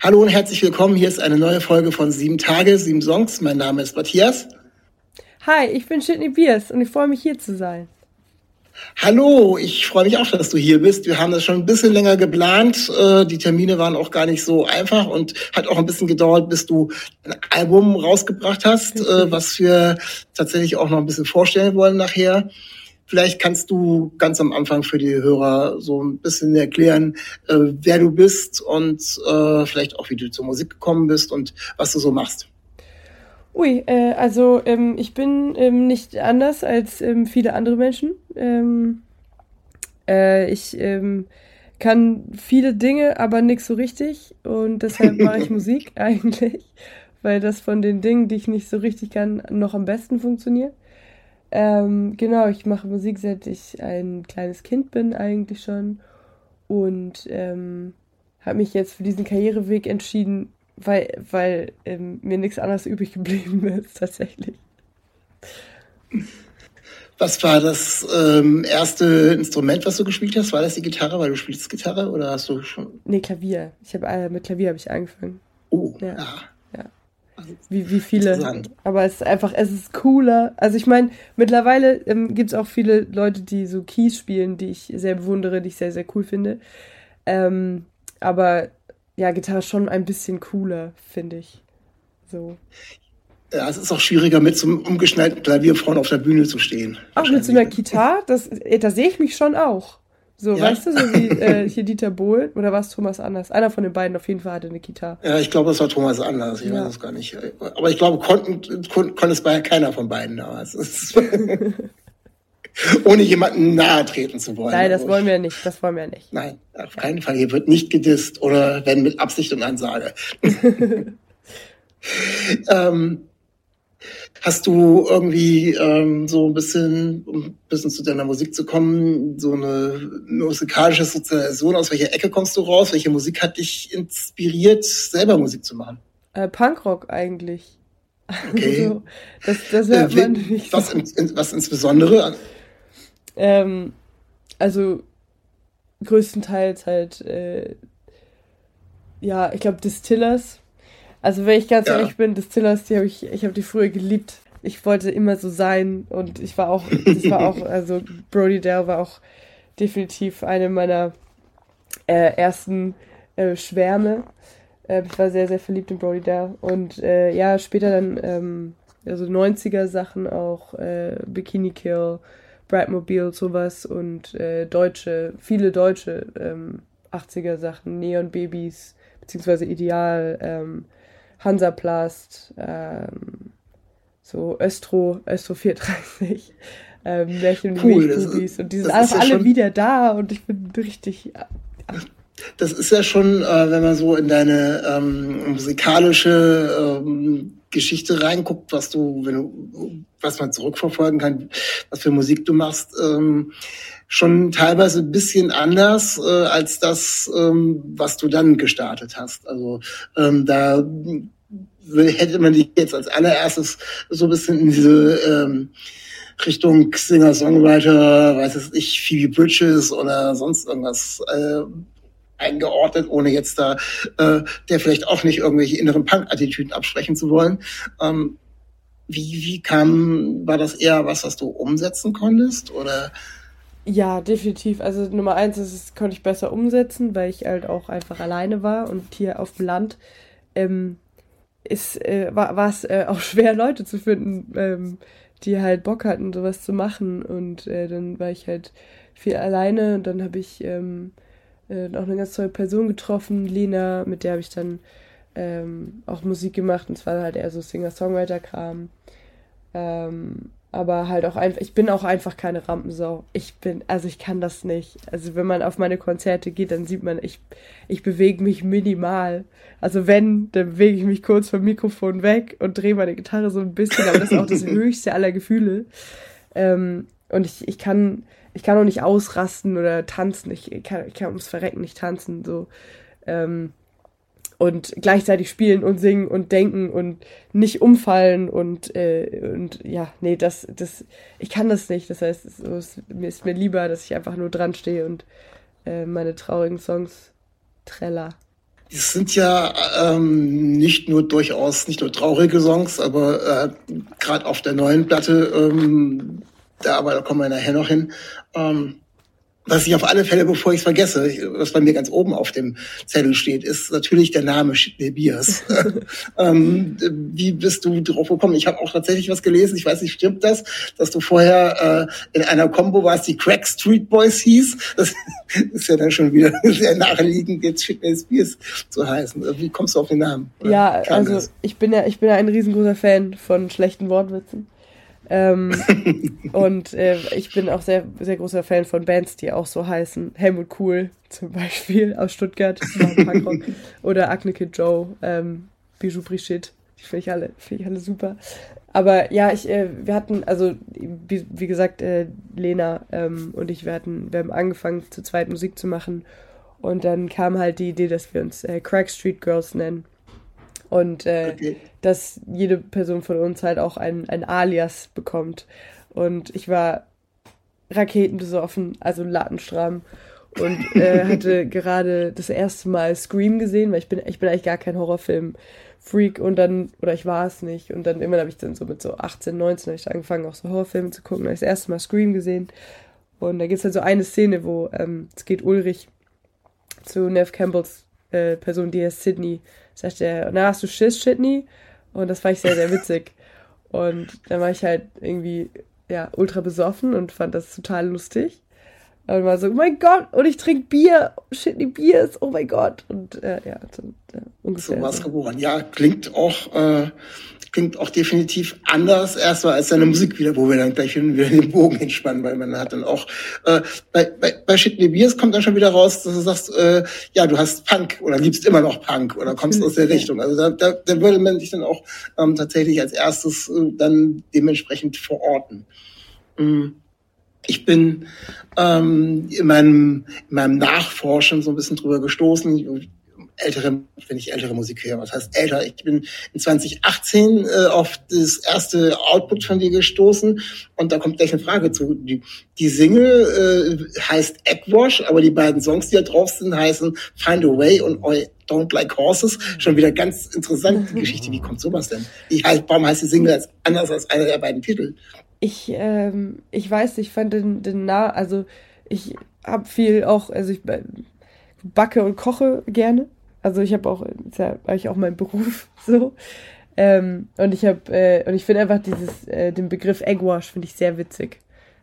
Hallo und herzlich willkommen. Hier ist eine neue Folge von Sieben Tage, sieben Songs. Mein Name ist Matthias. Hi, ich bin Shitney Biers und ich freue mich hier zu sein. Hallo, ich freue mich auch, dass du hier bist. Wir haben das schon ein bisschen länger geplant. Äh, die Termine waren auch gar nicht so einfach und hat auch ein bisschen gedauert, bis du ein Album rausgebracht hast, äh, was wir tatsächlich auch noch ein bisschen vorstellen wollen nachher. Vielleicht kannst du ganz am Anfang für die Hörer so ein bisschen erklären, äh, wer du bist und äh, vielleicht auch, wie du zur Musik gekommen bist und was du so machst. Ui, äh, also ähm, ich bin ähm, nicht anders als ähm, viele andere Menschen. Ähm, äh, ich ähm, kann viele Dinge, aber nichts so richtig und deshalb mache ich Musik eigentlich, weil das von den Dingen, die ich nicht so richtig kann, noch am besten funktioniert. Ähm, genau, ich mache Musik seit ich ein kleines Kind bin eigentlich schon und ähm, habe mich jetzt für diesen Karriereweg entschieden, weil, weil ähm, mir nichts anderes übrig geblieben ist tatsächlich. Was war das ähm, erste Instrument, was du gespielt hast? War das die Gitarre, weil du spielst Gitarre oder hast du schon? Nee, Klavier. Ich habe äh, mit Klavier habe ich angefangen. Oh, Ja. ja. Wie, wie viele. Aber es ist einfach, es ist cooler. Also ich meine, mittlerweile ähm, gibt es auch viele Leute, die so Keys spielen, die ich sehr bewundere, die ich sehr, sehr cool finde. Ähm, aber ja, Gitarre ist schon ein bisschen cooler, finde ich. So. Ja, es ist auch schwieriger, mit so einem umgeschnallten Klavier vorne auf der Bühne zu stehen. Auch mit so einer Gitarre, das, äh, da sehe ich mich schon auch. So, Ja? weißt du, so wie äh, hier Dieter Bohlen oder war es Thomas Anders? Einer von den beiden auf jeden Fall hatte eine Gitarre. Ja, ich glaube, das war Thomas anders. Ich Ja. weiß es gar nicht. Aber ich glaube, konnten, kon, konnte es bei keiner von beiden damals. Ohne jemanden nahe treten zu wollen. Nein, das Also, wollen wir nicht, das wollen wir nicht. Nein, auf keinen Fall. Hier wird nicht gedisst oder wenn mit Absicht und Ansage. ähm, hast du irgendwie ähm, so ein bisschen, um ein bisschen zu deiner Musik zu kommen, so eine musikalische Sozialisation? Aus welcher Ecke kommst du raus? Welche Musik hat dich inspiriert, selber Musik zu machen? Äh, Punkrock eigentlich. Okay. So, das, das hört Äh, man nicht was, in, in, was insbesondere? Ähm, also größtenteils halt, äh, ja, ich glaube Distillers. Also wenn ich ganz Ja. ehrlich bin, Distillers, die habe ich, ich habe die früher geliebt. Ich wollte immer so sein und ich war auch, das war auch, also Brody Dale war auch definitiv eine meiner äh, ersten äh, Schwärme. Äh, ich war sehr, sehr verliebt in Brody Dale. Und äh, ja, später dann, ähm, also 90er Sachen auch, äh, Bikini Kill, Bradmobile, sowas und äh, deutsche, viele deutsche ähm, 80er Sachen, Neon Babys, beziehungsweise Ideal, ähm, Hansaplast, ähm, so Östro, Östro 430, ähm, Märchen und Cool, das und die sind ja alle schon- wieder da und ich bin richtig Das ist ja schon, äh, wenn man so in deine ähm, musikalische ähm, Geschichte reinguckt, was du, wenn du, was man zurückverfolgen kann, was für Musik du machst, ähm, schon teilweise ein bisschen anders äh, als das, ähm, was du dann gestartet hast. Also ähm, da hätte man dich jetzt als allererstes so ein bisschen in diese ähm, Richtung Singer-Songwriter, weiß es ich, Phoebe Bridges oder sonst irgendwas äh, eingeordnet, ohne jetzt da äh, der vielleicht auch nicht irgendwelche inneren Punk-Attitüden absprechen zu wollen. Ähm, wie, wie kam, war das eher was, was du umsetzen konntest? Oder Ja, definitiv. Also Nummer eins ist, es konnte ich besser umsetzen, weil ich halt auch einfach alleine war und hier auf dem Land ähm, ist, äh, war es äh, auch schwer, Leute zu finden, ähm, die halt Bock hatten, sowas zu machen. Und äh, dann war ich halt viel alleine und dann habe ich ähm, äh, auch eine ganz tolle Person getroffen, Lena, mit der habe ich dann ähm, auch Musik gemacht und zwar halt eher so Singer-Songwriter-Kram. Ähm, aber halt auch einfach, ich bin auch einfach keine Rampensau. Ich bin, also ich kann das nicht. Also wenn man auf meine Konzerte geht, dann sieht man, ich, ich bewege mich minimal. Also wenn, dann bewege ich mich kurz vom Mikrofon weg und drehe meine Gitarre so ein bisschen, aber das ist auch das höchste aller Gefühle. Ähm, und ich, ich kann, ich kann auch nicht ausrasten oder tanzen. Ich, kann, ich kann ums Verrecken nicht tanzen, so. Ähm, und gleichzeitig spielen und singen und denken und nicht umfallen und, äh, und ja, nee, das, das, ich kann das nicht. Das heißt, es, es, ist mir lieber, dass ich einfach nur dran stehe und äh, meine traurigen Songs treller. Es sind ja ähm, nicht nur durchaus nicht nur traurige Songs, aber äh, gerade auf der neuen Platte, ähm, da aber da kommen wir nachher noch hin, ähm, was ich auf alle Fälle, bevor ich es vergesse, was bei mir ganz oben auf dem Zettel steht, ist natürlich der Name Shitney Biers. ähm, wie bist du drauf gekommen? Ich habe auch tatsächlich was gelesen, ich weiß nicht, stimmt das, dass du vorher äh, in einer Combo warst, die Crack Street Boys hieß? Das ist ja dann schon wieder sehr naheliegend, jetzt Shitney Biers zu heißen. Wie kommst du auf den Namen? Oder ja, also ich bin ja, ich bin ja ein riesengroßer Fan von schlechten Wortwitzen. Ähm, und äh, ich bin auch sehr, sehr großer Fan von Bands, die auch so heißen. Helmut Cool zum Beispiel aus Stuttgart, oder Acne Kid Joe, ähm, Bijou Brigitte. Die finde ich, alle, ich alle super. Aber ja, ich, äh, wir hatten, also wie, wie gesagt, äh, Lena ähm, und ich, wir hatten, wir haben angefangen, zu zweit Musik zu machen. Und dann kam halt die Idee, dass wir uns äh, Crack Street Girls nennen. Und äh, okay. dass jede Person von uns halt auch ein, ein Alias bekommt. Und ich war raketenbesoffen, also lattenstramm. Und äh, hatte gerade das erste Mal Scream gesehen, weil ich bin, ich bin eigentlich gar kein Horrorfilm-Freak und dann, oder ich war es nicht. Und dann immer habe ich dann so mit so 18, 19 ich angefangen, auch so Horrorfilme zu gucken. Da habe ich das erste Mal Scream gesehen. Und da gibt es halt so eine Szene, wo ähm, es geht Ulrich zu Nev Campbells äh, Person, die heißt Sydney, sagt er, na, hast du Schiss, Shitney? Und das fand ich sehr, sehr witzig. Und dann war ich halt irgendwie, ja, ultra besoffen und fand das total lustig. Und war so, oh mein Gott, und ich trinke Bier, Shitney Biers, oh mein Gott. Und äh, ja, dann, äh, ungefähr. So was geboren. Ja, klingt auch äh, klingt auch definitiv anders erstmal als seine Musik wieder, wo wir dann gleich wieder den Bogen entspannen, weil man hat dann auch äh, bei, bei, bei Shitney Beers kommt dann schon wieder raus, dass du sagst, äh, ja, du hast Punk oder liebst immer noch Punk oder kommst aus der Richtung. Also da, da, da würde man dich dann auch ähm, tatsächlich als erstes äh, dann dementsprechend verorten. Mhm. Ich bin ähm, in, meinem, in meinem Nachforschen so ein bisschen drüber gestoßen ältere, wenn ich ältere Musik höre, was heißt älter? Ich bin in 2018 äh, auf das erste Output von dir gestoßen und da kommt gleich eine Frage zu. Die, die Single äh, heißt Eggwash, aber die beiden Songs, die da drauf sind, heißen Find a Way und I Don't Like Horses. Schon wieder ganz interessante Geschichte. Wie kommt sowas denn? Ich, warum heißt die Single als, anders als einer der beiden Titel? Ich, ähm, ich weiß, ich fand den, den nah, also ich habe viel auch, also ich backe und koche gerne also ich habe auch, ist ja eigentlich auch mein Beruf so. Ähm, und ich habe, äh, und ich finde einfach dieses, äh, den Begriff Eggwash finde ich sehr witzig.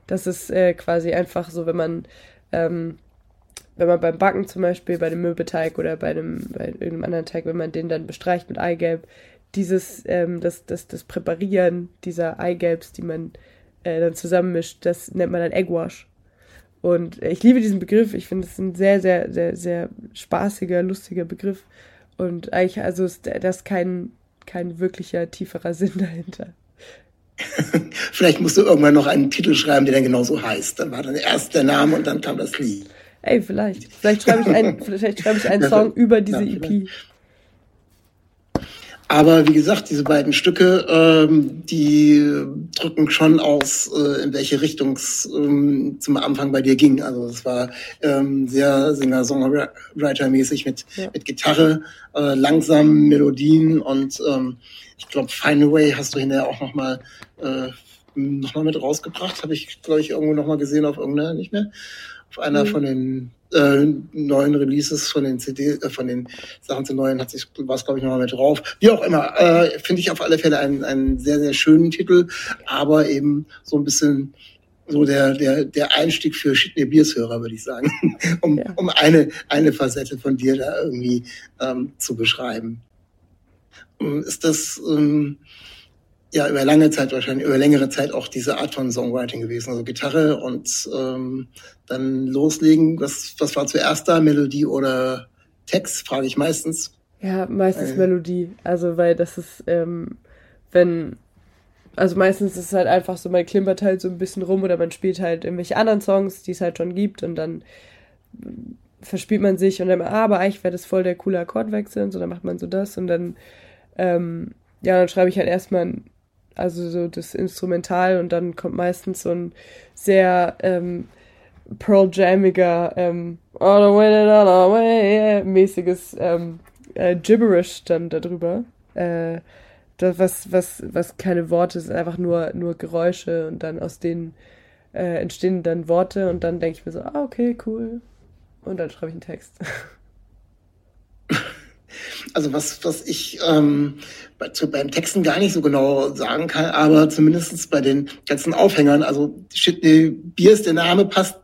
Das ist äh, quasi einfach so, wenn man, ähm, wenn man beim Backen zum Beispiel, bei dem Mürbeteig oder bei, dem, bei irgendeinem anderen Teig, wenn man den dann bestreicht mit Eigelb, dieses, ähm, das, das, das Präparieren dieser Eigelbs, die man äh, dann zusammenmischt, das nennt man dann Eggwash. Und ich liebe diesen Begriff. Ich finde es ein sehr, sehr, sehr, sehr spaßiger, lustiger Begriff. Und eigentlich, also ist das kein, kein wirklicher tieferer Sinn dahinter. Vielleicht musst du irgendwann noch einen Titel schreiben, der dann genauso heißt. Dann war dann erst der Name und dann kam das Lied. Ey, vielleicht. Vielleicht schreibe ich einen, vielleicht schreibe ich einen Song über diese EP. Aber wie gesagt, diese beiden Stücke, ähm, die drücken schon aus, äh, in welche Richtung es ähm, zum Anfang bei dir ging. Also es war ähm, sehr Singer-Songwriter-mäßig mit, ja. mit Gitarre, äh, langsamen Melodien und ähm, ich glaube, Find a Way hast du hinterher auch nochmal äh, noch mal mit rausgebracht. Habe ich, glaube ich, irgendwo nochmal gesehen auf irgendeiner, nicht mehr. Einer mhm. von den äh, neuen Releases von den CD, äh, von den Sachen zu neuen hat sich was glaube ich nochmal mit drauf. Wie auch immer, äh, finde ich auf alle Fälle einen, einen sehr sehr schönen Titel, aber eben so ein bisschen so der der der Einstieg für Shitney Beers Hörer würde ich sagen, um ja. um eine eine Facette von dir da irgendwie ähm, zu beschreiben. Ähm, ist das ähm, ja über lange Zeit wahrscheinlich, über längere Zeit auch diese Art von Songwriting gewesen. Also Gitarre und ähm, dann loslegen. Was, was war zuerst da? Melodie oder Text, frage ich meistens. Ja, meistens äh. Melodie. Also weil das ist, ähm, wenn, also meistens ist es halt einfach so, man klimpert halt so ein bisschen rum oder man spielt halt irgendwelche anderen Songs, die es halt schon gibt und dann verspielt man sich und dann, ah, aber eigentlich wäre das voll der coole Akkordwechsel und so, dann macht man so das und dann, ähm, ja, dann schreibe ich halt erstmal also so das Instrumental und dann kommt meistens so ein sehr ähm, Pearl Jammiger ähm, all the way, all the way, mäßiges ähm, äh, Gibberish dann darüber. Äh, das, was, was, was keine Worte sind, einfach nur, nur Geräusche und dann aus denen äh, entstehen dann Worte und dann denke ich mir so, ah, okay, cool. Und dann schreibe ich einen Text. Also was, was ich ähm, bei, zu, beim Texten gar nicht so genau sagen kann, aber zumindest bei den ganzen Aufhängern, also Shitney Beers, der Name passt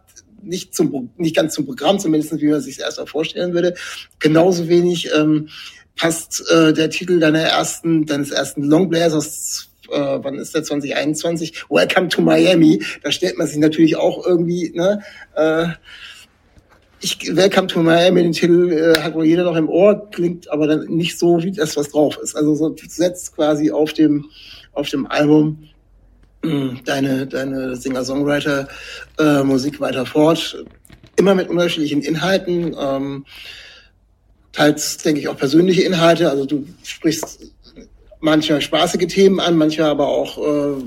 nicht zum nicht ganz zum Programm, zumindest wie man sich erst mal vorstellen würde. Genauso wenig ähm, passt äh, der Titel deiner ersten, deines ersten Longplayers aus äh, wann ist der 2021? Welcome to Miami. Da stellt man sich natürlich auch irgendwie, ne, äh, ich, Welcome to Miami, den Titel äh, hat wohl jeder noch im Ohr, klingt aber dann nicht so, wie das, was drauf ist. Also so setzt quasi auf dem, auf dem Album mh, deine, deine Singer-Songwriter-Musik äh, weiter fort. Immer mit unterschiedlichen Inhalten, ähm, teils, denke ich, auch persönliche Inhalte. Also du sprichst manchmal spaßige Themen an, manchmal aber auch äh,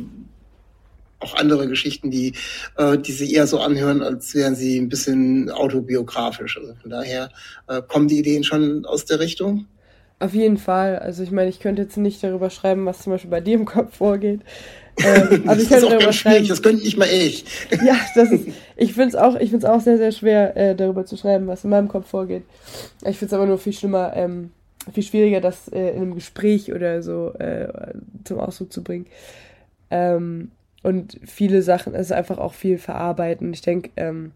auch andere Geschichten, die, äh, die sich eher so anhören, als wären sie ein bisschen autobiografisch. Also von daher äh, kommen die Ideen schon aus der Richtung. Auf jeden Fall. Also ich meine, ich könnte jetzt nicht darüber schreiben, was zum Beispiel bei dir im Kopf vorgeht. Ähm, also ich könnte darüber schreiben. Das könnte nicht mal ich. ja, das ist. Ich finde es auch, ich find's auch sehr, sehr schwer, äh, darüber zu schreiben, was in meinem Kopf vorgeht. Ich finde es aber nur viel schlimmer, ähm, viel schwieriger, das äh, in einem Gespräch oder so äh, zum Ausdruck zu bringen. Ähm, und viele Sachen, es ist einfach auch viel verarbeiten. Ich denke, ähm,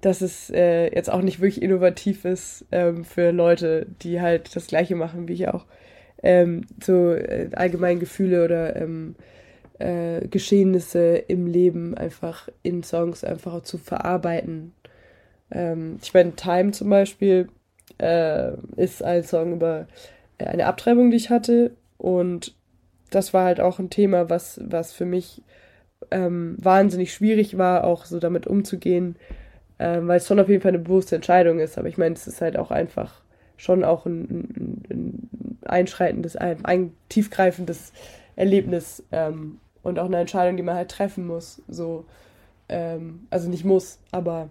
dass es äh, jetzt auch nicht wirklich innovativ ist ähm, für Leute, die halt das Gleiche machen wie ich auch. Ähm, so äh, allgemein Gefühle oder ähm, äh, Geschehnisse im Leben einfach in Songs einfach zu verarbeiten. Ähm, ich meine, Time zum Beispiel äh, ist ein Song über eine Abtreibung, die ich hatte und das war halt auch ein Thema, was, was für mich ähm, wahnsinnig schwierig war, auch so damit umzugehen, ähm, weil es schon auf jeden Fall eine bewusste Entscheidung ist. Aber ich meine, es ist halt auch einfach schon auch ein, ein, ein einschreitendes, ein, ein, tiefgreifendes Erlebnis ähm, und auch eine Entscheidung, die man halt treffen muss. So, ähm, also nicht muss, aber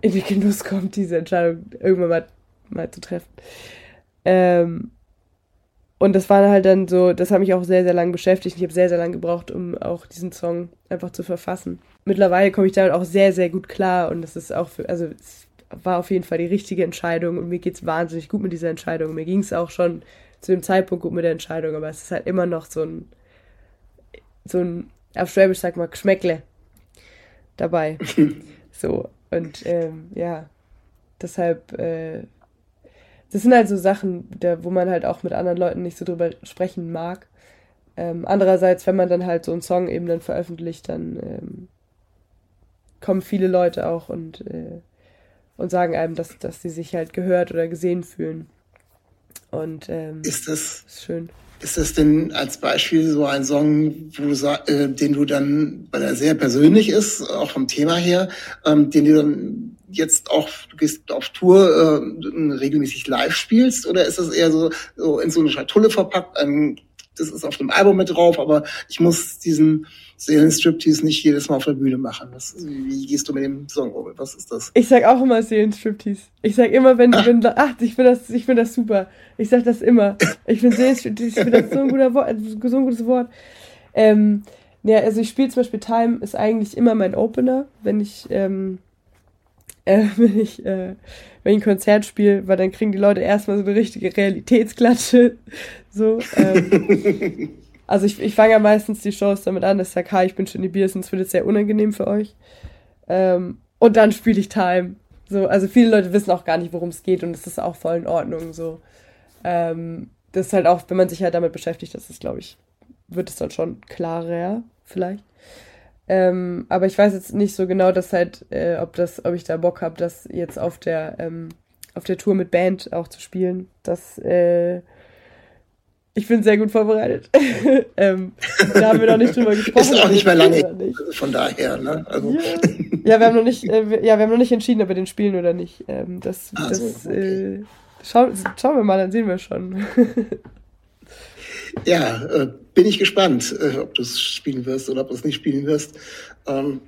in die Genuss kommt, diese Entscheidung irgendwann mal, mal zu treffen. Ähm, und das war halt dann so, das hat mich auch sehr, sehr lange beschäftigt. Ich habe sehr, sehr lange gebraucht, um auch diesen Song einfach zu verfassen. Mittlerweile komme ich damit auch sehr, sehr gut klar und das ist auch für, also es war auf jeden Fall die richtige Entscheidung und mir geht es wahnsinnig gut mit dieser Entscheidung. Mir ging es auch schon zu dem Zeitpunkt gut mit der Entscheidung, aber es ist halt immer noch so ein, so ein, auf Schwäbisch sag mal, Geschmäckle dabei. so, und ähm, ja, deshalb äh, das sind halt so Sachen, der, wo man halt auch mit anderen Leuten nicht so drüber sprechen mag. Ähm, andererseits, wenn man dann halt so einen Song eben dann veröffentlicht, dann ähm, kommen viele Leute auch und, äh, und sagen einem, dass, dass sie sich halt gehört oder gesehen fühlen. Und ähm, ist das ist schön. Ist das denn als Beispiel so ein Song, wo du, äh, den du dann, weil er sehr persönlich ist, auch vom Thema her, ähm, den du dann jetzt auch, du gehst auf Tour, äh, regelmäßig live spielst oder ist das eher so, so in so eine Schatulle verpackt? Ähm, das ist auf dem Album mit drauf, aber ich muss diesen Seelenstriptease nicht jedes Mal auf der Bühne machen. Das, wie gehst du mit dem Song um? Was ist das? Ich sag auch immer Seelenstriptease. Ich sag immer, wenn, ach. wenn ach, ich finde das, ich finde das super. Ich sag das immer. Ich finde Seelenstriptease, ich finde das so ein guter Wort, so ein gutes Wort. Ähm, ja, also ich spiele zum Beispiel Time ist eigentlich immer mein Opener, wenn ich, ähm, äh, wenn ich, äh, wenn ich ein Konzert spiele, weil dann kriegen die Leute erstmal so eine richtige Realitätsklatsche. So, ähm, also ich, ich fange ja meistens die Shows damit an, dass ich sage, hi, ich bin schon die Bier, sonst wird es sehr unangenehm für euch. Ähm, und dann spiele ich Time. So, also viele Leute wissen auch gar nicht, worum es geht und es ist auch voll in Ordnung. So. Ähm, das ist halt auch, wenn man sich halt damit beschäftigt, das ist, glaube ich, wird es dann schon klarer, vielleicht. Ähm, aber ich weiß jetzt nicht so genau, dass halt, äh, ob das, ob ich da Bock habe, das jetzt auf der, ähm, auf der Tour mit Band auch zu spielen. Das, äh, ich bin sehr gut vorbereitet. ähm, da haben wir noch nicht drüber gesprochen. Ist auch nicht mehr lange. Nicht. Von daher, ne? Also. Ja. ja, wir haben noch nicht, äh, wir, ja, wir haben noch nicht entschieden, ob wir den spielen oder nicht. Ähm, das, also, das okay. äh, schau, schauen wir mal, dann sehen wir schon. ja, äh, bin ich gespannt, äh, ob du es spielen wirst oder ob du es nicht spielen wirst. Ähm,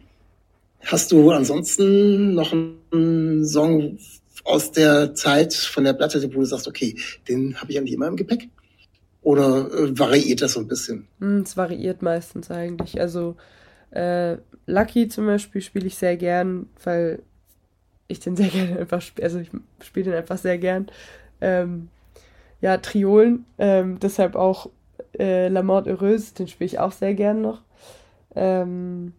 hast du ansonsten noch einen Song aus der Zeit von der Platte, wo du sagst, okay, den habe ich eigentlich immer im Gepäck? Oder äh, variiert das so ein bisschen? Hm, es variiert meistens eigentlich. Also äh, Lucky zum Beispiel spiele ich sehr gern, weil ich den sehr gerne einfach spiele. Also ich spiele den einfach sehr gern. Ähm, ja, Triolen, ähm, deshalb auch äh, La Mort Heureuse, den spiele ich auch sehr gern noch. Ähm,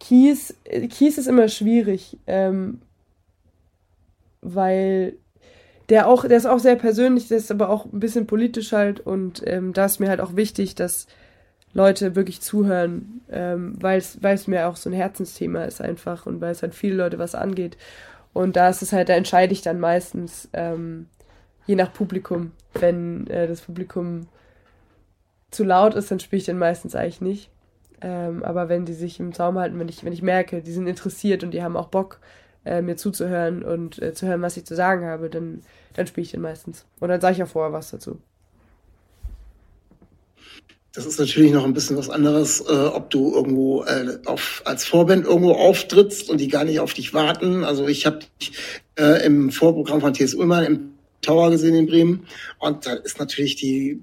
Kies, Kies ist immer schwierig, ähm, weil der auch, der ist auch sehr persönlich, der ist aber auch ein bisschen politisch halt und ähm, da ist mir halt auch wichtig, dass Leute wirklich zuhören, ähm, weil es mir auch so ein Herzensthema ist einfach und weil es halt viele Leute was angeht. Und da ist es halt, da entscheide ich dann meistens, ähm, je nach Publikum. Wenn äh, das Publikum zu laut ist, dann spiele ich den meistens eigentlich nicht. Ähm, aber wenn die sich im Zaum halten, wenn ich, wenn ich merke, die sind interessiert und die haben auch Bock, äh, mir zuzuhören und äh, zu hören, was ich zu sagen habe, dann, dann spiele ich den meistens. Und dann sage ich auch vorher was dazu. Das ist natürlich noch ein bisschen was anderes, äh, ob du irgendwo äh, auf, als Vorband irgendwo auftrittst und die gar nicht auf dich warten. Also ich habe äh, im Vorprogramm von TS Ullmann im Tower gesehen in Bremen und da ist natürlich die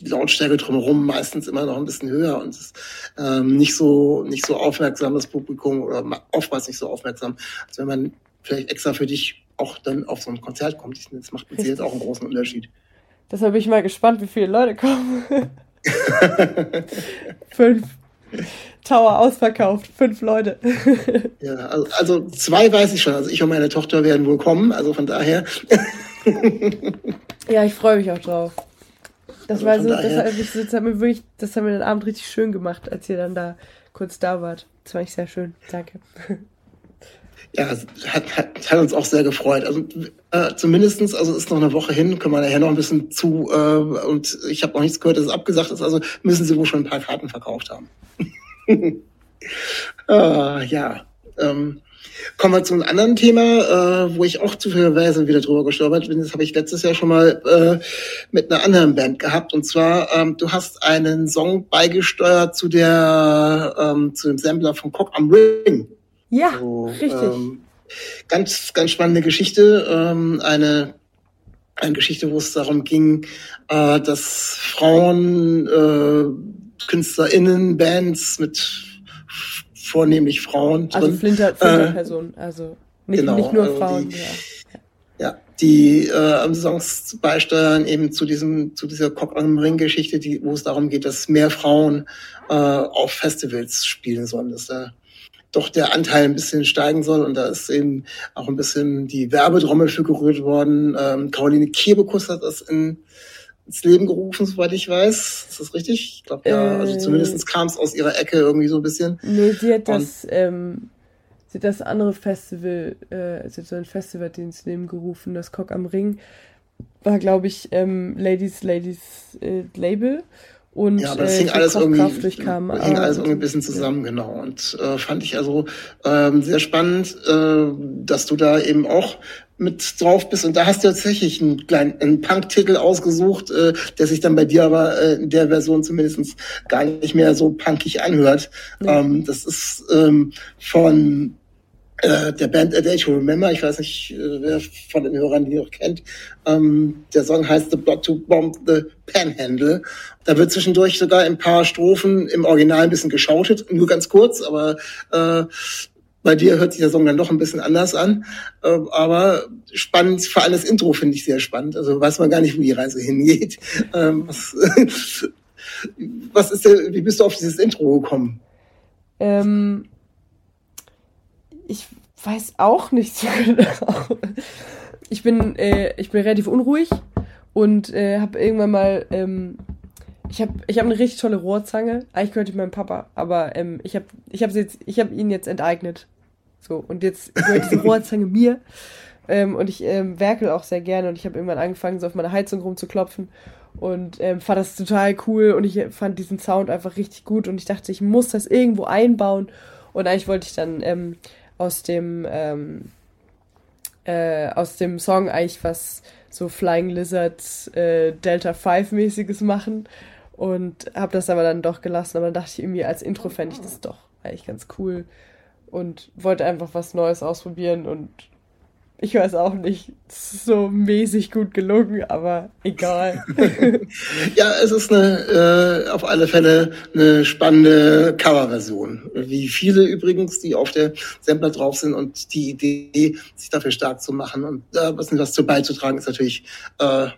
Lautstärke drumherum meistens immer noch ein bisschen höher und ist ähm, nicht so nicht so aufmerksam das Publikum oder oftmals nicht so aufmerksam, als wenn man vielleicht extra für dich auch dann auf so ein Konzert kommt. Das macht mit jetzt auch einen großen Unterschied. Deshalb bin ich mal gespannt, wie viele Leute kommen. fünf. Tower ausverkauft, fünf Leute. ja, also, also, zwei weiß ich schon. Also ich und meine Tochter werden wohl kommen, also von daher. ja, ich freue mich auch drauf. Das also war so, das hat, das hat, mir wirklich, das hat mir den Abend richtig schön gemacht, als ihr dann da kurz da wart. Das war echt sehr schön. Danke. Ja, hat, hat, hat uns auch sehr gefreut. Also äh, zumindestens, also ist noch eine Woche hin, können wir nachher noch ein bisschen zu, äh, und ich habe noch nichts gehört, dass es abgesagt ist, also müssen sie wohl schon ein paar Karten verkauft haben. äh, ja. Ähm, Kommen wir zu einem anderen Thema, äh, wo ich auch zufälligerweise wieder drüber gestolpert bin. Das habe ich letztes Jahr schon mal äh, mit einer anderen Band gehabt. Und zwar, ähm, du hast einen Song beigesteuert zu der ähm, zu dem Sampler von Cock am Ring. Ja, so, richtig. Ähm, ganz, ganz spannende Geschichte. Ähm, eine, eine Geschichte, wo es darum ging, äh, dass Frauen, äh, KünstlerInnen, Bands mit vornehmlich Frauen also drin. Also Flinter, Flinter-Personen, äh, also nicht, genau, nicht nur also Frauen. Die, ja. ja, die äh, Songs beisteuern eben zu diesem zu dieser Cock am Ring Geschichte, die wo es darum geht, dass mehr Frauen äh, auf Festivals spielen sollen, dass da doch der Anteil ein bisschen steigen soll. Und da ist eben auch ein bisschen die Werbedrommel für gerührt worden. Ähm, Caroline Kebekus hat das in, ins Leben gerufen, soweit ich weiß. Ist das richtig? Ich glaube, ja. Äh, also zumindest kam es aus ihrer Ecke irgendwie so ein bisschen. Nee, sie hat das, ähm, sie hat das andere Festival, äh, sie hat so ein Festival ins Leben gerufen, das Cock am Ring. War, glaube ich, ähm, Ladies, Ladies äh, Label. Und, ja, aber das hing alles irgendwie, durchkam, hing alles irgendwie ein bisschen zusammen, ja. genau. Und äh, fand ich also ähm, sehr spannend, äh, dass du da eben auch mit drauf bist. Und da hast du tatsächlich einen kleinen einen Punk-Titel ausgesucht, äh, der sich dann bei dir aber äh, in der Version zumindest gar nicht mehr so punkig anhört. Ja. Ähm, das ist ähm, von äh, der Band A Day to Remember, ich weiß nicht, äh, wer von den Hörern die noch kennt. Ähm, der Song heißt The Blood to Bomb the Panhandle. Da wird zwischendurch sogar ein paar Strophen im Original ein bisschen geschautet, nur ganz kurz, aber äh, bei dir hört sich der Song dann doch ein bisschen anders an. Äh, aber spannend, vor allem das Intro finde ich sehr spannend. Also weiß man gar nicht, wo die Reise hingeht. Ähm, was, was ist der, wie bist du auf dieses Intro gekommen? Ähm, ich weiß auch nicht so genau. Ich bin, äh, ich bin relativ unruhig und äh, habe irgendwann mal, ähm, ich habe ich hab eine richtig tolle Rohrzange. Eigentlich gehört die meinem Papa, aber ähm, ich habe ich hab jetzt, ich habe ihn jetzt enteignet. So, und jetzt gehört diese Rohrzange mir. Ähm, und ich ähm, werkel auch sehr gerne und ich habe irgendwann angefangen, so auf meine Heizung rumzuklopfen und ähm, fand das total cool und ich fand diesen Sound einfach richtig gut und ich dachte, ich muss das irgendwo einbauen und eigentlich wollte ich dann ähm, aus dem ähm, äh, aus dem Song eigentlich was so Flying Lizards äh, Delta 5 mäßiges machen und habe das aber dann doch gelassen, aber dann dachte ich irgendwie als Intro fände ich das doch eigentlich ganz cool und wollte einfach was Neues ausprobieren und ich weiß auch nicht, so mäßig gut gelungen, aber egal. ja, es ist eine, äh, auf alle Fälle eine spannende Coverversion. Wie viele übrigens, die auf der Sampler drauf sind und die Idee, sich dafür stark zu machen und äh, was, was zu beizutragen, ist natürlich äh,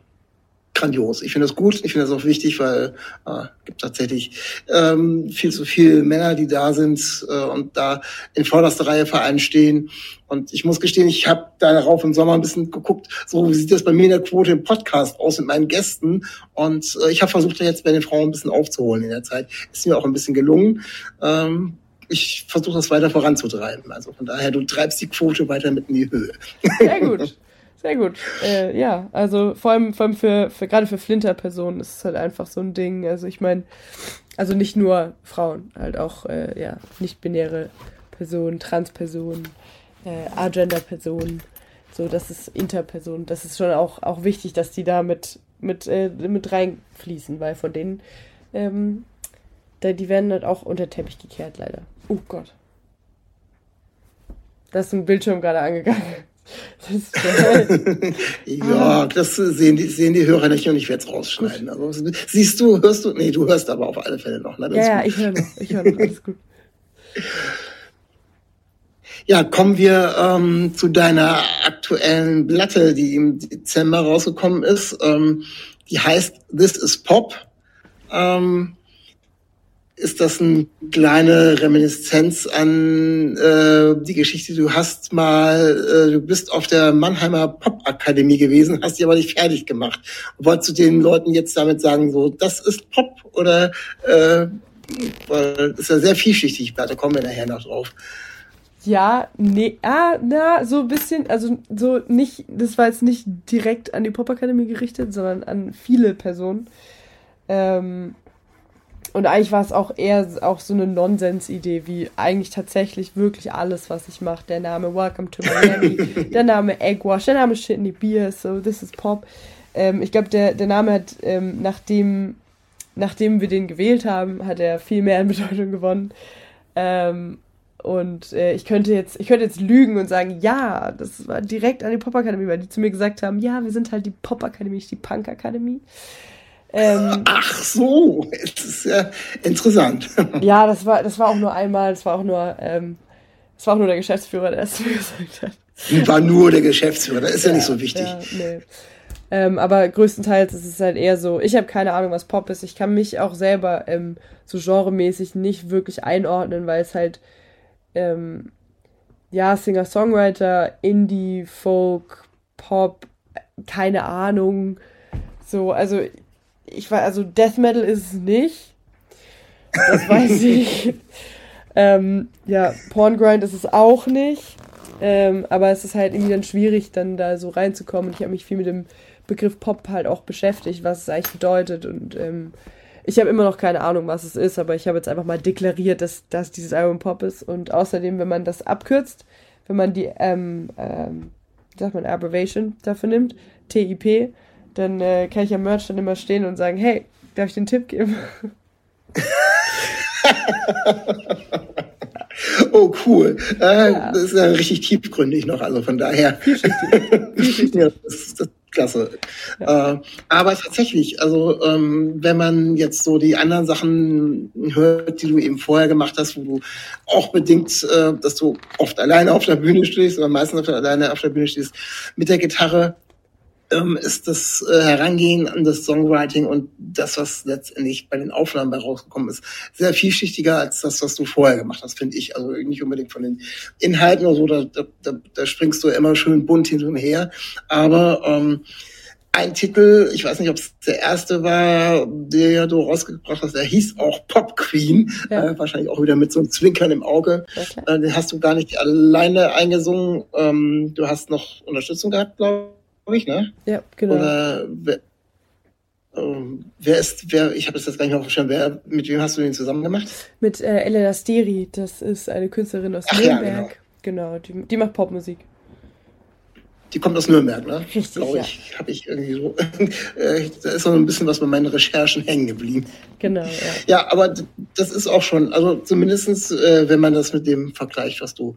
grandios. Ich finde das gut, ich finde das auch wichtig, weil äh, gibt tatsächlich ähm, viel zu viele Männer, die da sind äh, und da in vorderster Reihe Verein stehen. Und ich muss gestehen, ich habe darauf im Sommer ein bisschen geguckt, so wie sieht das bei mir in der Quote im Podcast aus mit meinen Gästen. Und äh, ich habe versucht, da jetzt bei den Frauen ein bisschen aufzuholen in der Zeit. Ist mir auch ein bisschen gelungen. Ähm, ich versuche das weiter voranzutreiben. Also von daher, du treibst die Quote weiter mit in die Höhe. Sehr gut. Sehr gut. Äh, ja, also vor allem, vor allem für, für gerade für Flinter-Personen ist es halt einfach so ein Ding. Also ich meine, also nicht nur Frauen, halt auch äh, ja, nicht-binäre Personen, Trans-Personen, äh, Agender-Personen, so, das ist Interpersonen. Das ist schon auch, auch wichtig, dass die da mit, mit, äh, mit reinfließen, weil von denen, ähm, da, die werden halt auch unter Teppich gekehrt, leider. Oh Gott. Da ist ein Bildschirm gerade angegangen. ja, das sehen die, sehen die Hörer nicht und ich werde es rausschneiden. Also, siehst du, hörst du? Nee, du hörst aber auf alle Fälle noch. Ne? ja, ja, ich höre noch. Ich höre noch. Alles gut. Ja, kommen wir ähm, zu deiner aktuellen Platte, die im Dezember rausgekommen ist. Ähm, die heißt This is Pop. Ähm, ist das eine kleine Reminiszenz an äh, die Geschichte, du hast mal, äh, du bist auf der Mannheimer Pop-Akademie gewesen, hast die aber nicht fertig gemacht. Wolltest du den Leuten jetzt damit sagen, so, das ist Pop oder äh, ist ja sehr vielschichtig, da kommen wir nachher noch drauf. Ja, nee, ah, na, so ein bisschen, also so nicht, das war jetzt nicht direkt an die Pop-Akademie gerichtet, sondern an viele Personen. Ähm, und eigentlich war es auch eher auch so eine Nonsens-Idee, wie eigentlich tatsächlich wirklich alles, was ich mache. Der Name Welcome to Miami, der Name Eggwash, der Name Shitney Beer, so This is Pop. Ähm, ich glaube, der, der Name hat, ähm, nachdem, nachdem wir den gewählt haben, hat er viel mehr an Bedeutung gewonnen. Ähm, und äh, ich könnte jetzt, ich könnte jetzt lügen und sagen, ja, das war direkt an die Pop-Akademie, weil die zu mir gesagt haben, ja, wir sind halt die Pop-Akademie, nicht die Punk-Akademie. Ähm, Ach so, das ist ja interessant. Ja, das war, das war auch nur einmal, das war auch nur, ähm, das war auch nur der Geschäftsführer, der es mir gesagt hat. War nur der Geschäftsführer, das ist ja, ja nicht so wichtig. Ja, nee. ähm, aber größtenteils ist es halt eher so, ich habe keine Ahnung, was Pop ist. Ich kann mich auch selber ähm, so genremäßig nicht wirklich einordnen, weil es halt, ähm, ja, Singer-Songwriter, Indie, Folk, Pop, keine Ahnung. So, also ich weiß, also Death Metal ist es nicht. Das weiß ich. ähm, ja, Porngrind ist es auch nicht. Ähm, aber es ist halt irgendwie dann schwierig, dann da so reinzukommen. Und ich habe mich viel mit dem Begriff Pop halt auch beschäftigt, was es eigentlich bedeutet. Und ähm, ich habe immer noch keine Ahnung, was es ist, aber ich habe jetzt einfach mal deklariert, dass, dass dieses Album Pop ist. Und außerdem, wenn man das abkürzt, wenn man die, ähm, ähm, sagt man, Abbreviation dafür nimmt, TIP, dann äh, kann ich am Merch dann immer stehen und sagen, hey, darf ich den Tipp geben? oh, cool. Äh, ja. Das ist ja richtig tiefgründig noch, also von daher. ja, das, das klasse. Ja. Äh, aber tatsächlich, also ähm, wenn man jetzt so die anderen Sachen hört, die du eben vorher gemacht hast, wo du auch bedingt, äh, dass du oft alleine auf der Bühne stehst oder meistens auf der, alleine auf der Bühne stehst mit der Gitarre, ähm, ist das äh, Herangehen an das Songwriting und das, was letztendlich bei den Aufnahmen bei rausgekommen ist, sehr vielschichtiger als das, was du vorher gemacht hast, finde ich. Also nicht unbedingt von den Inhalten oder so, da, da, da springst du immer schön bunt hin und her. Aber ähm, ein Titel, ich weiß nicht, ob es der erste war, der du rausgebracht hast, der hieß auch Pop Queen, ja. äh, wahrscheinlich auch wieder mit so einem Zwinkern im Auge. Okay. Äh, den hast du gar nicht alleine eingesungen. Ähm, du hast noch Unterstützung gehabt, glaube ich, ne? Ja, genau. Oder wer, ähm, wer ist, wer, ich habe das jetzt gar nicht mehr verstanden, wer, mit wem hast du den zusammen gemacht? Mit äh, Elena Steri, das ist eine Künstlerin aus Ach, Nürnberg. Ja, genau. genau, die, die macht Popmusik. Die kommt aus Nürnberg, ne? Richtig. Glaube ich, ja. habe ich irgendwie so. Äh, da ist noch ein bisschen was bei meinen Recherchen hängen geblieben. Genau, ja. Ja, aber das ist auch schon, also zumindestens, äh, wenn man das mit dem vergleicht, was du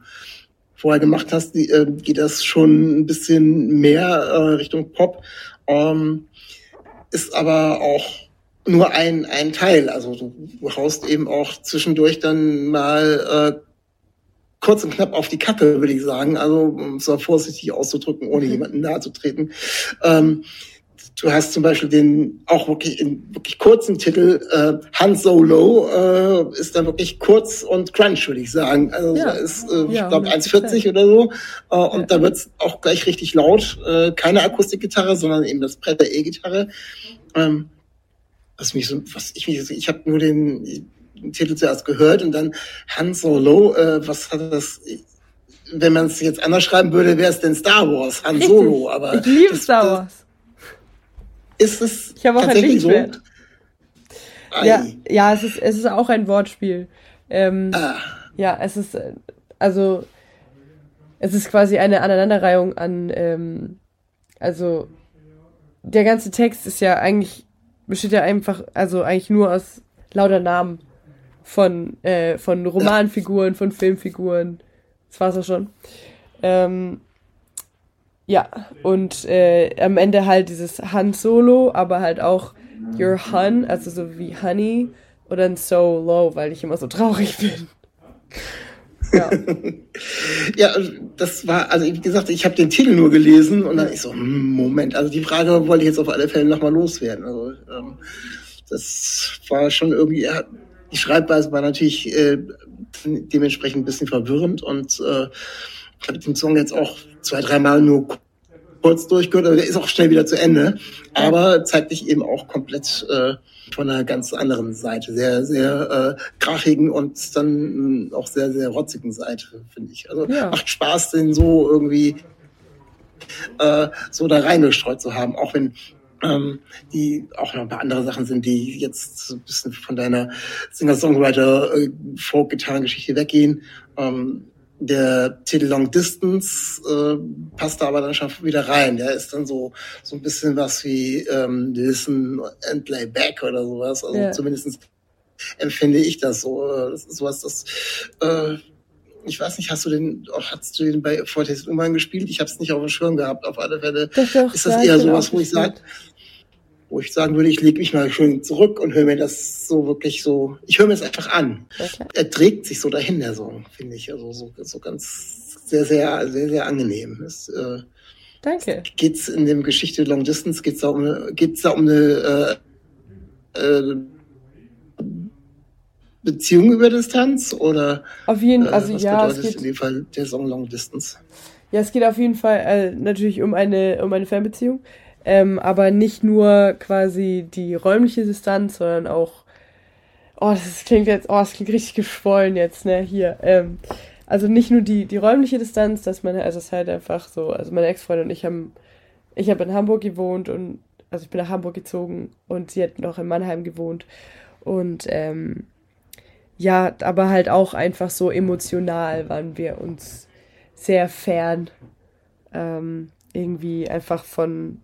vorher gemacht hast, die, äh, geht das schon ein bisschen mehr äh, Richtung Pop. Ähm, ist aber auch nur ein, ein Teil. Also du, haust eben auch zwischendurch dann mal äh, kurz und knapp auf die Kacke, würde ich sagen. Also, um es mal vorsichtig auszudrücken, ohne mhm. jemanden nahe zu treten. Ähm, du hast zum Beispiel den auch wirklich in wirklich kurzen Titel äh, Han Solo äh, ist dann wirklich kurz und crunch, würde ich sagen. Also ja. ist, äh, ja, ich glaube 1,40 oder so. Äh, und ja. da wird's auch gleich richtig laut. Äh, keine Akustikgitarre, sondern eben das Brett der E-Gitarre. Ähm, was mich so, was ich mich, ich habe nur den Titel zuerst gehört und dann Han Solo, äh, was hat das, wenn man es jetzt anders schreiben würde, wäre es denn Star Wars, Han. Solo, aber. Ich liebe Star Wars. Ist es ich habe auch tatsächlich so? Ja, ja, es ist, es ist auch ein Wortspiel. Ähm, ah. Ja, es ist, also, es ist quasi eine Aneinanderreihung an, ähm, also, der ganze Text ist ja eigentlich, besteht ja einfach, also eigentlich nur aus lauter Namen von, äh, von Romanfiguren, von Filmfiguren. Das war's auch schon. Ähm, ja, und äh, am Ende halt dieses Han Solo, aber halt auch Your Hun, also so wie Honey oder ein So Low, weil ich immer so traurig bin. Ja. ja, das war, also wie gesagt, ich habe den Titel nur gelesen und dann ich so, hm, Moment, also die Frage wollte ich jetzt auf alle Fälle nochmal loswerden. Also ähm, das war schon irgendwie, die Schreibweise war natürlich äh, dementsprechend ein bisschen verwirrend und äh, ich habe den Song jetzt auch zwei, dreimal nur kurz durchgehört, aber der ist auch schnell wieder zu Ende. Aber zeigt dich eben auch komplett äh, von einer ganz anderen Seite. Sehr, sehr äh, krachigen und dann auch sehr, sehr rotzigen Seite, finde ich. Also ja. macht Spaß, den so irgendwie äh, so da reingestreut zu haben, auch wenn ähm, die auch noch ein paar andere Sachen sind, die jetzt so ein bisschen von deiner Singer-Songwriter-Folk-Gitarrengeschichte äh, weggehen. Ähm, der Titel Long Distance äh, passt da aber dann schon wieder rein. Der ist dann so so ein bisschen was wie ähm, Listen and Play Back oder sowas. Also ja. zumindest empfinde ich das so. Das ist sowas, das äh, ich weiß nicht, hast du den, auch hast du den bei Fortes Umbang gespielt? Ich habe es nicht auf dem Schirm gehabt. Auf alle Fälle doch, doch, ist das eher sowas, wo ich sage, wo ich sagen würde, ich lege mich mal schön zurück und höre mir das so wirklich so, ich höre mir es einfach an. Okay. Er trägt sich so dahin, der Song, finde ich. Also so, so ganz sehr, sehr, sehr, sehr angenehm. Es, äh, Danke. Geht's in dem Geschichte Long Distance, geht's da um eine, geht's da um eine äh, äh, Beziehung über Distanz oder auf jeden Fall, äh, also was ja, bedeutet es geht, in dem Fall der Song Long Distance? Ja, es geht auf jeden Fall äh, natürlich um eine um eine Fernbeziehung. Ähm, aber nicht nur quasi die räumliche Distanz, sondern auch, oh, das klingt jetzt, oh, das klingt richtig geschwollen jetzt, ne, hier. Ähm, also nicht nur die, die räumliche Distanz, dass man, also es ist halt einfach so, also meine Ex-Freundin und ich haben, ich habe in Hamburg gewohnt und, also ich bin nach Hamburg gezogen und sie hat noch in Mannheim gewohnt und, ähm, ja, aber halt auch einfach so emotional waren wir uns sehr fern. Ähm, irgendwie einfach von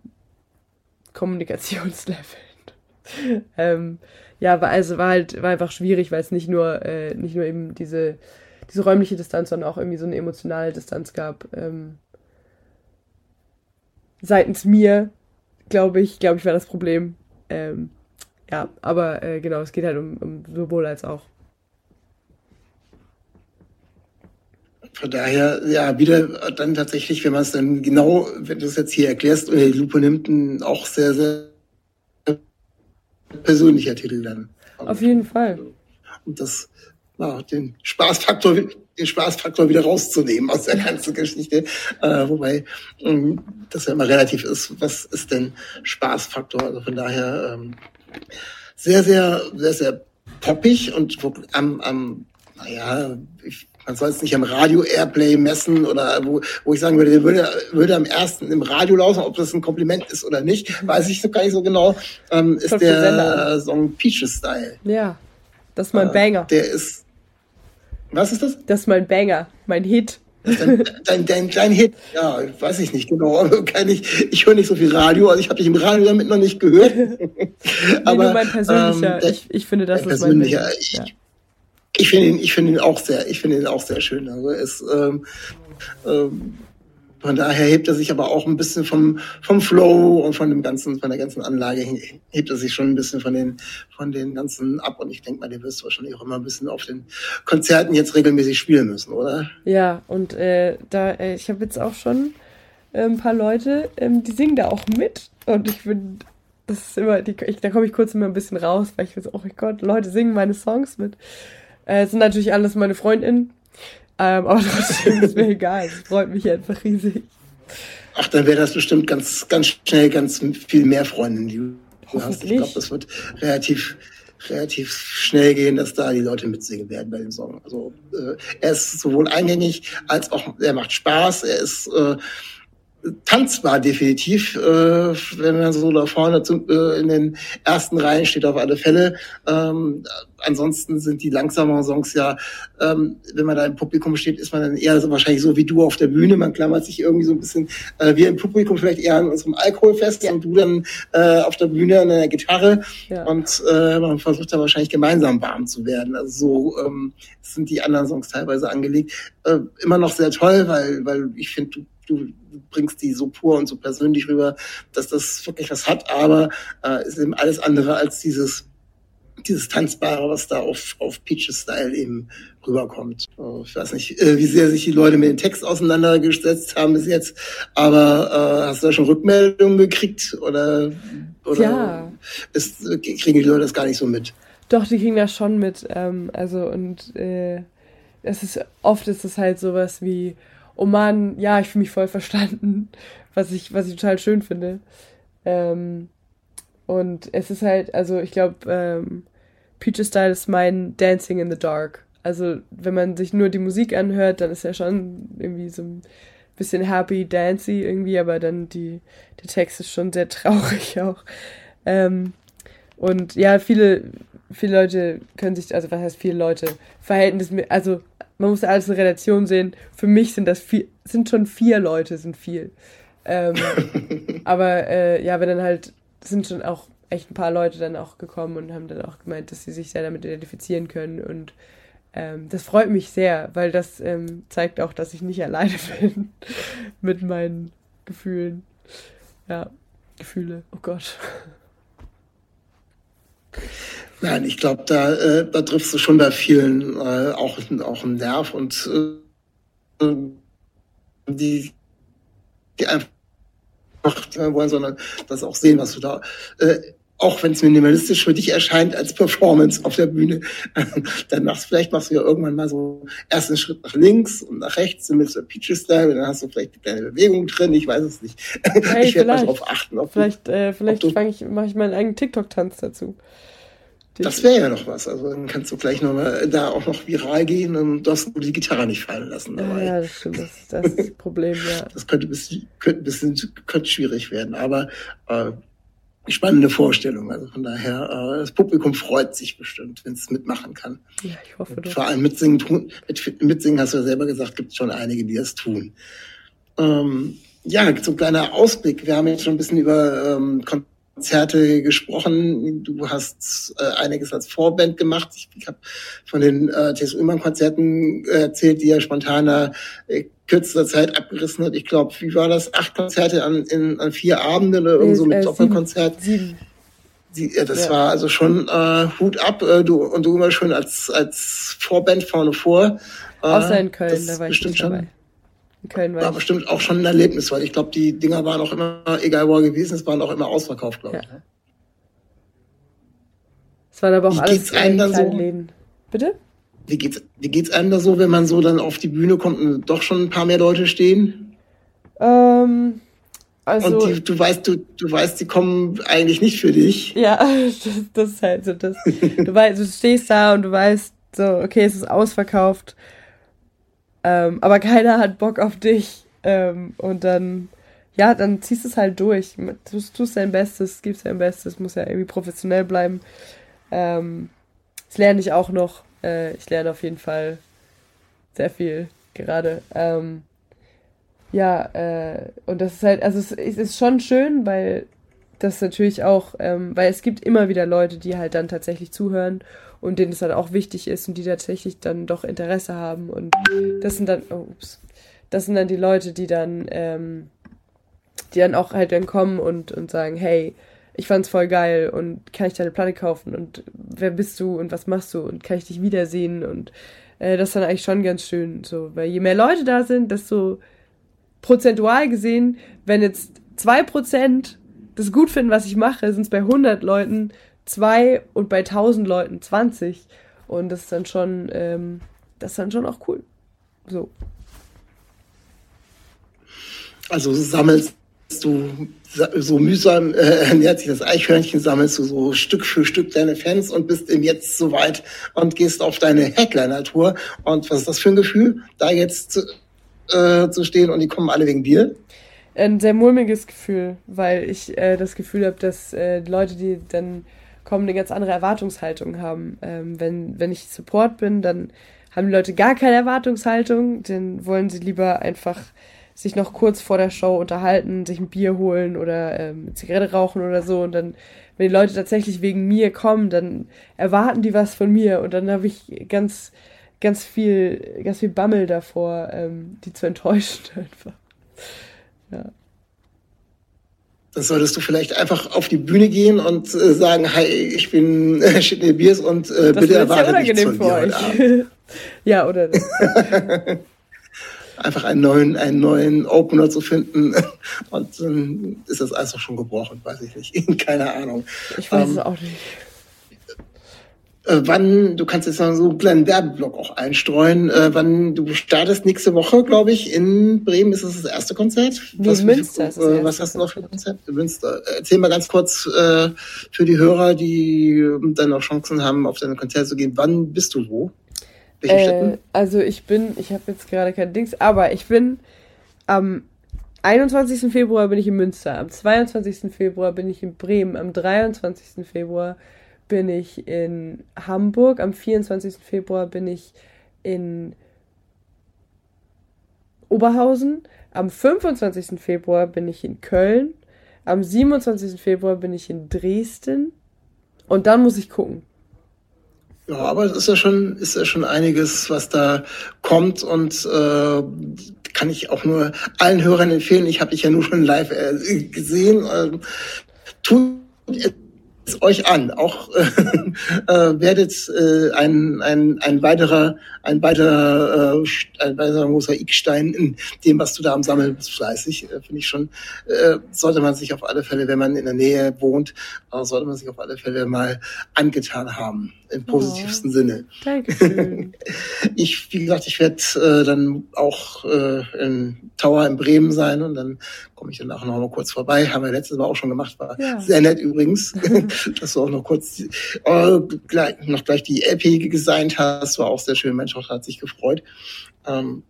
Kommunikationsleveln. ähm, ja, war, also war halt, war einfach schwierig, weil es nicht nur, äh, nicht nur eben diese, diese räumliche Distanz, sondern auch irgendwie so eine emotionale Distanz gab. Ähm, seitens mir, glaube ich, glaube ich, war das Problem. Ähm, ja, aber äh, genau, es geht halt um, um sowohl als auch. Von daher, ja, wieder dann tatsächlich, wenn man es dann genau, wenn du es jetzt hier erklärst, unter die Lupe nimmt, ein auch sehr, sehr persönlicher Titel dann. Auf jeden Fall. Und das mal den Spaßfaktor, den Spaßfaktor wieder rauszunehmen aus der ganzen Geschichte. Äh, wobei ähm, das ja immer relativ ist, was ist denn Spaßfaktor? Also von daher ähm, sehr, sehr, sehr, sehr poppig und am, am naja, ich, man soll es nicht am Radio Airplay messen oder wo, wo ich sagen würde, der würde, würde am ersten im Radio laufen, ob das ein Kompliment ist oder nicht, weiß ich so gar nicht so genau, ähm, ist der Song Peaches Style. Ja, das ist mein äh, Banger. Der ist, was ist das? Das ist mein Banger, mein Hit. Dein, dein, dein, dein Hit, ja, weiß ich nicht genau. Aber kann ich ich höre nicht so viel Radio, also ich habe dich im Radio damit noch nicht gehört. nee, aber nur mein persönlicher, ähm, ich, ich finde, das ist mein Banger. Ich, ja. Ich finde ihn, ich ihn auch sehr, ich finde ihn auch sehr schön. Also es, ähm, ähm, von daher hebt er sich aber auch ein bisschen vom, vom Flow und von dem ganzen, von der ganzen Anlage hebt er sich schon ein bisschen von den, von den ganzen ab. Und ich denke mal, den wirst wahrscheinlich auch immer ein bisschen auf den Konzerten jetzt regelmäßig spielen müssen, oder? Ja, und äh, da, äh, ich habe jetzt auch schon äh, ein paar Leute, ähm, die singen da auch mit. Und ich bin, das ist immer, die, ich, da komme ich kurz immer ein bisschen raus, weil ich weiß, oh mein Gott, Leute singen meine Songs mit. Äh, sind natürlich alles meine Freundinnen. Ähm, aber trotzdem ist mir egal. Es freut mich einfach riesig. Ach, dann wäre das bestimmt ganz, ganz schnell ganz viel mehr Freundinnen, die du hast. Ich glaube, das wird relativ, relativ schnell gehen, dass da die Leute mitsingen werden bei dem Song. Also äh, er ist sowohl eingängig als auch er macht Spaß. Er ist äh, tanzbar definitiv, äh, wenn man so da vorne zum, äh, in den ersten Reihen steht auf alle Fälle. Ähm, ansonsten sind die langsameren Songs ja, ähm, wenn man da im Publikum steht, ist man dann eher so wahrscheinlich so wie du auf der Bühne. Man klammert sich irgendwie so ein bisschen, äh, wir im Publikum vielleicht eher an unserem Alkohol fest ja. und du dann äh, auf der Bühne an der Gitarre ja. und äh, man versucht da wahrscheinlich gemeinsam warm zu werden. Also so ähm, sind die anderen Songs teilweise angelegt. Äh, immer noch sehr toll, weil, weil ich finde, du du bringst die so pur und so persönlich rüber, dass das wirklich was hat, aber äh, ist eben alles andere als dieses dieses Tanzbare, was da auf, auf Peaches Style eben rüberkommt. Äh, ich weiß nicht, äh, wie sehr sich die Leute mit dem Text auseinandergesetzt haben bis jetzt, aber äh, hast du da schon Rückmeldungen gekriegt oder, oder ja. ist, kriegen die Leute das gar nicht so mit? Doch, die kriegen das schon mit. Ähm, also und äh, es ist oft ist es halt sowas wie, oh Mann, ja, ich fühle mich voll verstanden, was ich, was ich total schön finde. Ähm, und es ist halt, also ich glaube, ähm, Peaches Style ist mein Dancing in the Dark. Also wenn man sich nur die Musik anhört, dann ist ja schon irgendwie so ein bisschen happy, dancy irgendwie, aber dann die, der Text ist schon sehr traurig auch. Ähm, und ja, viele, viele Leute können sich, also was heißt viele Leute, Verhältnis, also man muss alles in Relation sehen. Für mich sind das vier, sind schon vier Leute, sind viel. Ähm, aber äh, ja, wenn dann halt, sind schon auch echt ein paar Leute dann auch gekommen und haben dann auch gemeint, dass sie sich sehr damit identifizieren können. Und ähm, das freut mich sehr, weil das ähm, zeigt auch, dass ich nicht alleine bin mit meinen Gefühlen. Ja, Gefühle, oh Gott. Nein, ich glaube, da, äh, da triffst du schon bei vielen äh, auch, auch einen Nerv und äh, die, die einfach wollen, sondern das auch sehen, was du da, äh, auch wenn es minimalistisch für dich erscheint als Performance auf der Bühne, dann machst vielleicht machst du ja irgendwann mal so erst einen Schritt nach links und nach rechts mit Mr. Peaches Style, dann hast du vielleicht eine kleine Bewegung drin, ich weiß es nicht. Hey, ich werde mal drauf achten. vielleicht äh, vielleicht fange ich, mache ich meinen eigenen TikTok-Tanz dazu. Das wäre ja noch was. Also dann kannst du gleich noch mal da auch noch viral gehen und du hast die Gitarre nicht fallen lassen dabei. Ja, das stimmt. Das, das ist das Problem, ja. Das könnte ein bisschen, könnte ein bisschen könnte schwierig werden, aber äh, spannende Vorstellung. Also von daher, äh, das Publikum freut sich bestimmt, wenn es mitmachen kann. Ja, ich hoffe doch. Vor allem mitsingen, tun, mit, mitsingen hast du ja selber gesagt, gibt es schon einige, die das tun. Ähm, ja, so ein kleiner Ausblick. Wir haben jetzt schon ein bisschen über ähm, Konzerte gesprochen. Du hast äh, einiges als Vorband gemacht. Ich, ich habe von den äh, TSU Ullmann Konzerten äh, erzählt, die er spontaner äh, kürzester Zeit abgerissen hat. Ich glaube, wie war das? Acht Konzerte an, in, an vier Abenden oder irgend so mit äh, Doppelkonzert. Sieben. Die, äh, das ja. war also schon äh, Hut ab. Äh, du und du immer schon als als Vorband vorne vor. Äh, Außer in Köln, da war ich bestimmt schon. Dabei. In Köln war, war bestimmt auch schon ein Erlebnis, weil ich glaube, die Dinger waren auch immer, egal wo er gewesen ist, waren auch immer ausverkauft, glaube ja. ich. Ne? Es waren aber auch Wie alles kleine so? Läden. Bitte? Wie geht's, wie geht's einem da so, wenn man so dann auf die Bühne kommt und doch schon ein paar mehr Leute stehen? Ähm, also, und die, du weißt, du, du weißt, die kommen eigentlich nicht für dich. Ja, das, das ist halt so das. Du weißt, du stehst da und du weißt so, okay, es ist ausverkauft. Ähm, aber keiner hat Bock auf dich. Ähm, und dann, ja, dann ziehst du es halt durch. Du tust dein Bestes, gibst dein Bestes, muss ja irgendwie professionell bleiben. Ähm, das lerne ich auch noch. Äh, ich lerne auf jeden Fall sehr viel gerade. Ähm, ja, äh, und das ist halt, also es, es, ist schon schön, weil das natürlich auch, ähm, weil es gibt immer wieder Leute, die halt dann tatsächlich zuhören und denen es dann auch wichtig ist und die tatsächlich dann doch Interesse haben und das sind dann, oh, ups, das sind dann die Leute, die dann, ähm, die dann auch halt dann kommen und, und sagen, hey, ich fand's voll geil und kann ich deine Platte kaufen und wer bist du und was machst du und kann ich dich wiedersehen? Und äh, das ist dann eigentlich schon ganz schön so, weil je mehr Leute da sind, desto prozentual gesehen, wenn jetzt zwei Prozent das gut finden, was ich mache, sind es bei 100 Leuten zwei und bei 1000 Leuten 20 und das ist dann schon, ähm, das ist dann schon auch cool. So. Also sammelst du so mühsam äh, ernährt sich das Eichhörnchen, sammelst du so Stück für Stück deine Fans und bist im Jetzt soweit und gehst auf deine Headliner-Tour. Und was ist das für ein Gefühl, da jetzt zu, äh, zu stehen und die kommen alle wegen dir? Ein sehr mulmiges Gefühl, weil ich äh, das Gefühl habe, dass äh, Leute, die dann kommen, eine ganz andere Erwartungshaltung haben. Ähm, wenn, wenn ich Support bin, dann haben die Leute gar keine Erwartungshaltung, dann wollen sie lieber einfach sich noch kurz vor der Show unterhalten, sich ein Bier holen oder ähm, Zigarette rauchen oder so. Und dann, wenn die Leute tatsächlich wegen mir kommen, dann erwarten die was von mir. Und dann habe ich ganz, ganz viel, ganz viel Bammel davor, ähm, die zu enttäuschen einfach. Ja. Dann solltest du vielleicht einfach auf die Bühne gehen und äh, sagen, hi, ich bin äh, Shitney Beers und äh, bitte erwarte nichts von mir heute ja, oder? einfach einen neuen, einen neuen Opener zu finden. Und dann ist das einfach schon gebrochen, weiß ich nicht. Keine Ahnung. Ich weiß ähm, es auch nicht. Äh, wann, du kannst jetzt noch so einen kleinen Werbeblock auch einstreuen, äh, wann du startest nächste Woche, glaube ich, in Bremen ist das das erste Konzert. Nee, was, Münster das äh, Was hast du noch für ein Konzert? In Münster. Erzähl mal ganz kurz äh, für die Hörer, die dann noch Chancen haben, auf deine Konzerte zu gehen. Wann bist du wo? Äh, also ich bin, ich habe jetzt gerade kein Dings, aber ich bin am 21. Februar bin ich in Münster, am 22. Februar bin ich in Bremen, am 23. Februar bin ich in Hamburg, am 24. Februar bin ich in Oberhausen, am 25. Februar bin ich in Köln, am 27. Februar bin ich in Dresden und dann muss ich gucken. Ja, aber es ist ja schon, ist ja schon einiges, was da kommt und äh, kann ich auch nur allen Hörern empfehlen. Ich habe dich ja nur schon live äh, gesehen. Äh, tut euch an. Auch äh, äh, werdet äh, ein, ein, ein weiterer, ein weiterer, äh, ein weiterer Mosaikstein in dem, was du da am Sammeln bist, fleißig. Äh, Finde ich schon, äh, sollte man sich auf alle Fälle, wenn man in der Nähe wohnt, äh, sollte man sich auf alle Fälle mal angetan haben. Im positivsten oh, Sinne. Dankeschön. Ich, wie gesagt, ich werde äh, dann auch äh, in Tower in Bremen sein und dann komme ich dann auch noch mal kurz vorbei. Haben wir letztes Mal auch schon gemacht, war ja. sehr nett übrigens, dass du auch noch kurz äh, gleich, noch gleich die LP gesigned hast, war auch sehr schön. Mensch, auch hat sich gefreut. Ähm,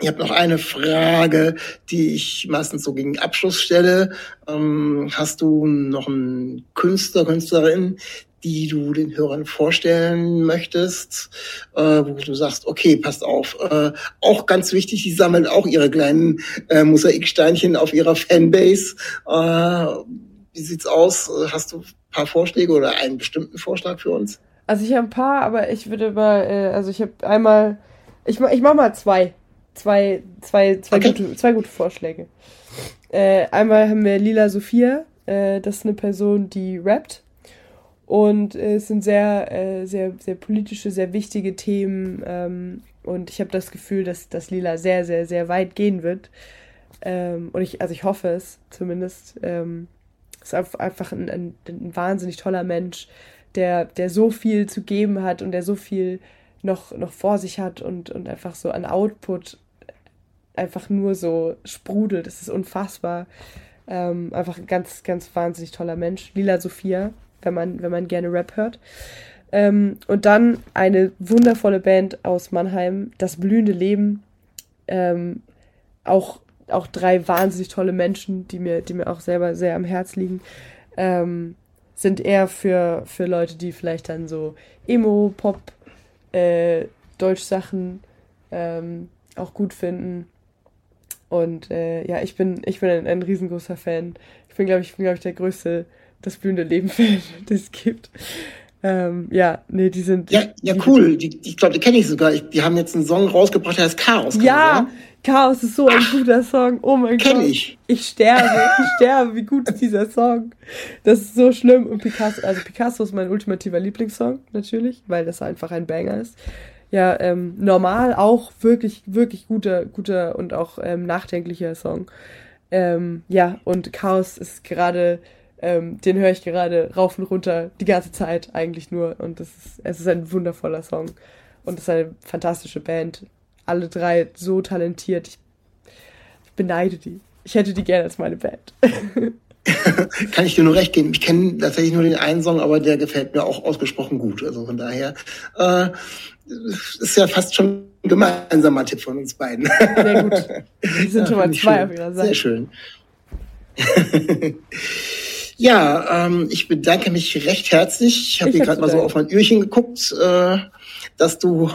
ich habe noch eine Frage, die ich meistens so gegen Abschluss stelle. Ähm, hast du noch einen Künstler, Künstlerin, die du den Hörern vorstellen möchtest, äh, wo du sagst, okay, passt auf, äh, auch ganz wichtig, die sammeln auch ihre kleinen äh, Mosaiksteinchen auf ihrer Fanbase. Äh, wie sieht's aus? Hast du paar Vorschläge oder einen bestimmten Vorschlag für uns? Also ich habe ein paar, aber ich würde mal, äh, also ich habe einmal, ich, ich mach mal zwei, zwei, zwei, zwei, okay. gute, zwei gute Vorschläge. Äh, einmal haben wir Lila Sophia, äh, das ist eine Person, die rappt und äh, es sind sehr, äh, sehr, sehr politische, sehr wichtige Themen. Ähm, und ich habe das Gefühl, dass das Lila sehr, sehr, sehr weit gehen wird. Ähm, und ich, also ich hoffe es zumindest. Ähm, ist einfach ein, ein, ein, wahnsinnig toller Mensch, der, der so viel zu geben hat und der so viel noch, noch vor sich hat und, und einfach so an Output einfach nur so sprudelt. Das ist unfassbar. Ähm, einfach ein ganz, ganz wahnsinnig toller Mensch. Lila Sophia, wenn man, wenn man gerne Rap hört. Ähm, und dann eine wundervolle Band aus Mannheim, Das blühende Leben. Ähm, auch, auch drei wahnsinnig tolle Menschen, die mir, die mir auch selber sehr am Herz liegen. Ähm, sind eher für, für Leute, die vielleicht dann so Emo, Pop, äh, Deutschsachen ähm, auch gut finden. Und äh, ja, ich bin, ich bin ein, ein riesengroßer Fan. Ich bin, glaube ich, bin, glaube ich, der größte das blühende Leben-Fan, das es gibt. Ähm, ja, nee, die sind. Ja, ja, cool. Die, ich glaube, die kenne ich sogar. Ich, die haben jetzt einen Song rausgebracht, der heißt Chaos. Ja, Chaos ist so ein Ach, guter Song. Oh mein kenn Gott. ich. Ich sterbe, ich sterbe. Wie gut ist dieser Song? Das ist so schlimm. Und Picasso, also Picasso ist mein ultimativer Lieblingssong, natürlich, weil das einfach ein Banger ist. Ja, ähm, normal auch wirklich, wirklich guter, guter und auch ähm, nachdenklicher Song. Ähm, ja, und Chaos ist gerade ähm, den höre ich gerade rauf und runter die ganze Zeit eigentlich nur. Und das ist, es ist ein wundervoller Song. Und es ist eine fantastische Band. Alle drei so talentiert. Ich, ich beneide die. Ich hätte die gerne als meine Band. Kann ich dir nur recht geben. Ich kenne tatsächlich nur den einen Song, aber der gefällt mir auch ausgesprochen gut. Also von daher äh, ist ja fast schon ein gemeinsamer Tipp von uns beiden. Sehr gut. Wir sind ja, schon mal zwei schön. auf ihrer Seite. Sehr schön. Ja, ähm, ich bedanke mich recht herzlich. Ich habe hier gerade mal so auf mein Öhrchen geguckt, äh, dass du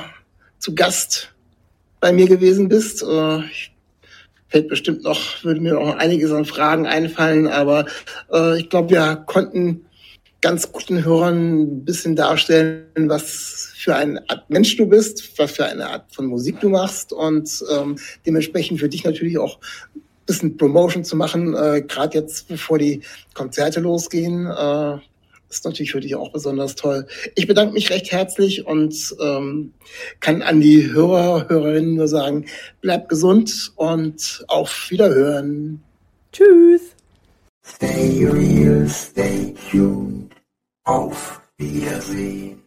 zu Gast bei mir gewesen bist. Äh, fällt bestimmt noch, würde mir auch einiges an Fragen einfallen, aber äh, ich glaube, wir konnten ganz guten Hörern ein bisschen darstellen, was für eine Art Mensch du bist, was für eine Art von Musik du machst und ähm, dementsprechend für dich natürlich auch bisschen Promotion zu machen, äh, gerade jetzt, bevor die Konzerte losgehen, äh, ist natürlich für dich auch besonders toll. Ich bedanke mich recht herzlich und ähm, kann an die Hörer, Hörerinnen nur sagen, bleibt gesund und auf Wiederhören. Tschüss. Stay real, stay tuned. Auf Wiedersehen.